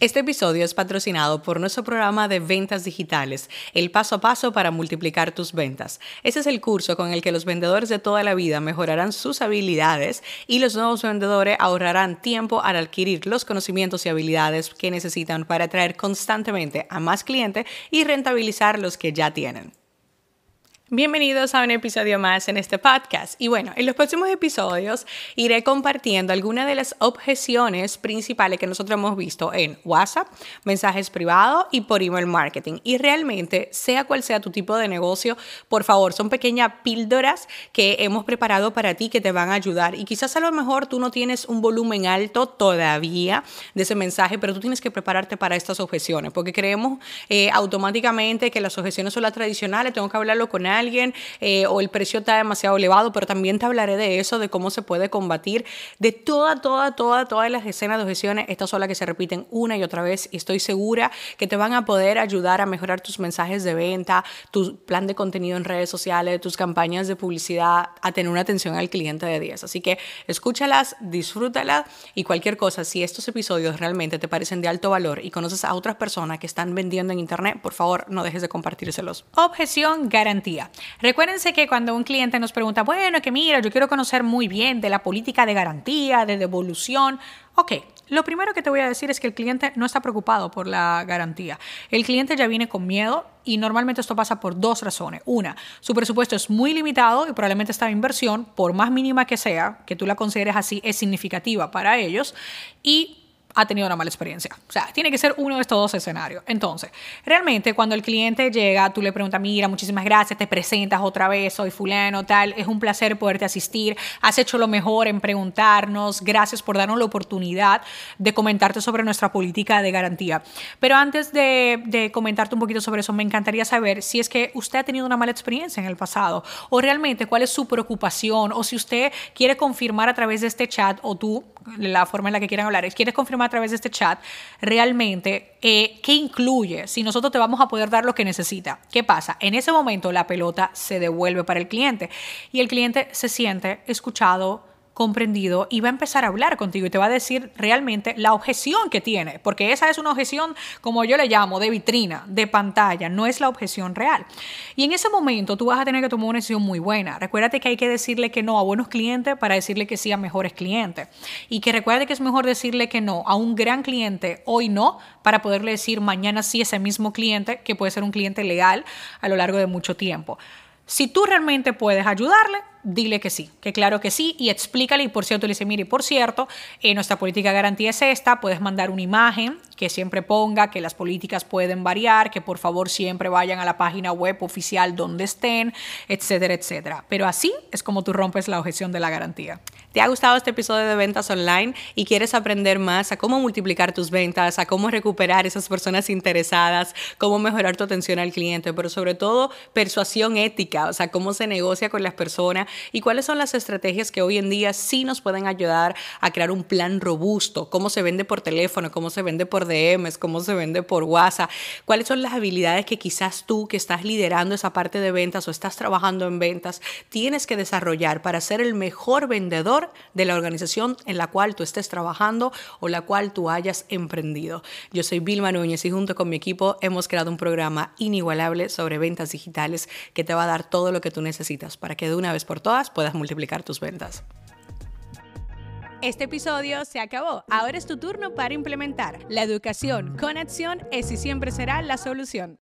Este episodio es patrocinado por nuestro programa de ventas digitales, el paso a paso para multiplicar tus ventas. Ese es el curso con el que los vendedores de toda la vida mejorarán sus habilidades y los nuevos vendedores ahorrarán tiempo al adquirir los conocimientos y habilidades que necesitan para atraer constantemente a más clientes y rentabilizar los que ya tienen. Bienvenidos a un episodio más en este podcast. Y bueno, en los próximos episodios iré compartiendo algunas de las objeciones principales que nosotros hemos visto en WhatsApp, mensajes privados y por email marketing. Y realmente, sea cual sea tu tipo de negocio, por favor, son pequeñas píldoras que hemos preparado para ti que te van a ayudar. Y quizás a lo mejor tú no tienes un volumen alto todavía de ese mensaje, pero tú tienes que prepararte para estas objeciones, porque creemos eh, automáticamente que las objeciones son las tradicionales, tengo que hablarlo con alguien alguien eh, o el precio está demasiado elevado, pero también te hablaré de eso, de cómo se puede combatir, de toda, toda, toda, todas las decenas de objeciones, estas son las que se repiten una y otra vez y estoy segura que te van a poder ayudar a mejorar tus mensajes de venta, tu plan de contenido en redes sociales, tus campañas de publicidad, a tener una atención al cliente de 10. Así que escúchalas, disfrútalas y cualquier cosa, si estos episodios realmente te parecen de alto valor y conoces a otras personas que están vendiendo en internet, por favor no dejes de compartírselos. Objeción garantía. Recuérdense que cuando un cliente nos pregunta, bueno, que mira, yo quiero conocer muy bien de la política de garantía, de devolución, ok, lo primero que te voy a decir es que el cliente no está preocupado por la garantía. El cliente ya viene con miedo y normalmente esto pasa por dos razones. Una, su presupuesto es muy limitado y probablemente esta inversión, por más mínima que sea, que tú la consideres así, es significativa para ellos. Y ha tenido una mala experiencia. O sea, tiene que ser uno de estos dos escenarios. Entonces, realmente cuando el cliente llega, tú le preguntas, mira, muchísimas gracias, te presentas otra vez, soy fulano, tal, es un placer poderte asistir, has hecho lo mejor en preguntarnos, gracias por darnos la oportunidad de comentarte sobre nuestra política de garantía. Pero antes de, de comentarte un poquito sobre eso, me encantaría saber si es que usted ha tenido una mala experiencia en el pasado o realmente cuál es su preocupación o si usted quiere confirmar a través de este chat o tú, la forma en la que quieran hablar, quieres confirmar a través de este chat realmente eh, qué incluye, si nosotros te vamos a poder dar lo que necesita. ¿Qué pasa? En ese momento la pelota se devuelve para el cliente y el cliente se siente escuchado, comprendido y va a empezar a hablar contigo y te va a decir realmente la objeción que tiene, porque esa es una objeción, como yo le llamo, de vitrina, de pantalla, no es la objeción real. Y en ese momento tú vas a tener que tomar una decisión muy buena. Recuérdate que hay que decirle que no a buenos clientes para decirle que sí a mejores clientes. Y que recuerde que es mejor decirle que no a un gran cliente hoy no, para poderle decir mañana sí a ese mismo cliente, que puede ser un cliente legal a lo largo de mucho tiempo. Si tú realmente puedes ayudarle, dile que sí, que claro que sí, y explícale, y por cierto, le dice, mire, por cierto, eh, nuestra política de garantía es esta, puedes mandar una imagen que siempre ponga que las políticas pueden variar, que por favor siempre vayan a la página web oficial donde estén, etcétera, etcétera. Pero así es como tú rompes la objeción de la garantía. ¿Te ha gustado este episodio de ventas online y quieres aprender más a cómo multiplicar tus ventas, a cómo recuperar esas personas interesadas, cómo mejorar tu atención al cliente, pero sobre todo persuasión ética, o sea, cómo se negocia con las personas y cuáles son las estrategias que hoy en día sí nos pueden ayudar a crear un plan robusto, cómo se vende por teléfono, cómo se vende por DMs, cómo se vende por WhatsApp, cuáles son las habilidades que quizás tú que estás liderando esa parte de ventas o estás trabajando en ventas tienes que desarrollar para ser el mejor vendedor de la organización en la cual tú estés trabajando o la cual tú hayas emprendido. Yo soy Vilma Núñez y junto con mi equipo hemos creado un programa inigualable sobre ventas digitales que te va a dar todo lo que tú necesitas para que de una vez todas puedas multiplicar tus ventas. Este episodio se acabó. Ahora es tu turno para implementar. La educación con acción es y siempre será la solución.